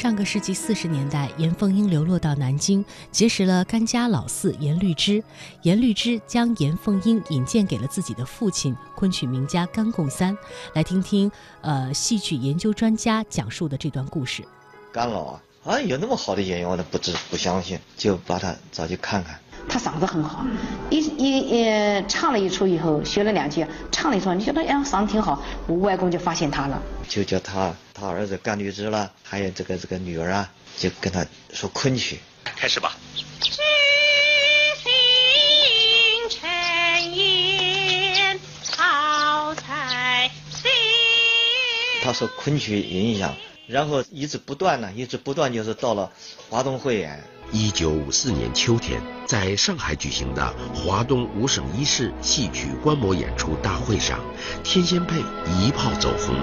上个世纪四十年代，严凤英流落到南京，结识了甘家老四严律之。严律之将严凤英引荐给了自己的父亲昆曲名家甘共三。来听听，呃，戏曲研究专家讲述的这段故事。甘老啊，啊，有那么好的演员，我都不知不相信，就把他找去看看。他嗓子很好，一一呃唱了一出以后，学了两句，唱了一出，你觉得哎嗓子挺好，我外公就发现他了，就叫他他儿子干律师了，还有这个这个女儿啊，就跟他说昆曲，开始吧。他受昆曲影响，然后一直不断呢，一直不断就是到了华东汇演。一九五四年秋天，在上海举行的华东五省一市戏曲观摩演出大会上，天仙配一炮走红，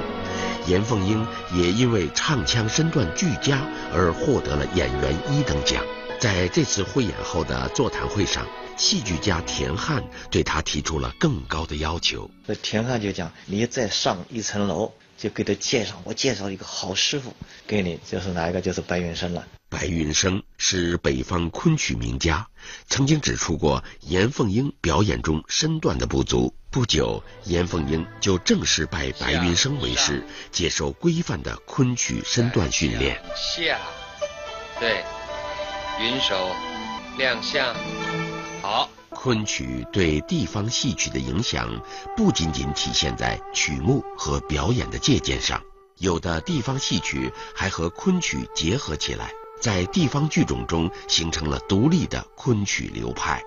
严凤英也因为唱腔身段俱佳而获得了演员一等奖。在这次汇演后的座谈会上，戏剧家田汉对他提出了更高的要求。那田汉就讲：“你再上一层楼，就给他介绍，我介绍一个好师傅给你，就是哪一个？就是白云生了。”白云生是北方昆曲名家，曾经指出过严凤英表演中身段的不足。不久，严凤英就正式拜白云生为师，接受规范的昆曲身段训练。下，对，云手，亮相，好。昆曲对地方戏曲的影响，不仅仅体现在曲目和表演的借鉴上，有的地方戏曲还和昆曲结合起来。在地方剧种中形成了独立的昆曲流派。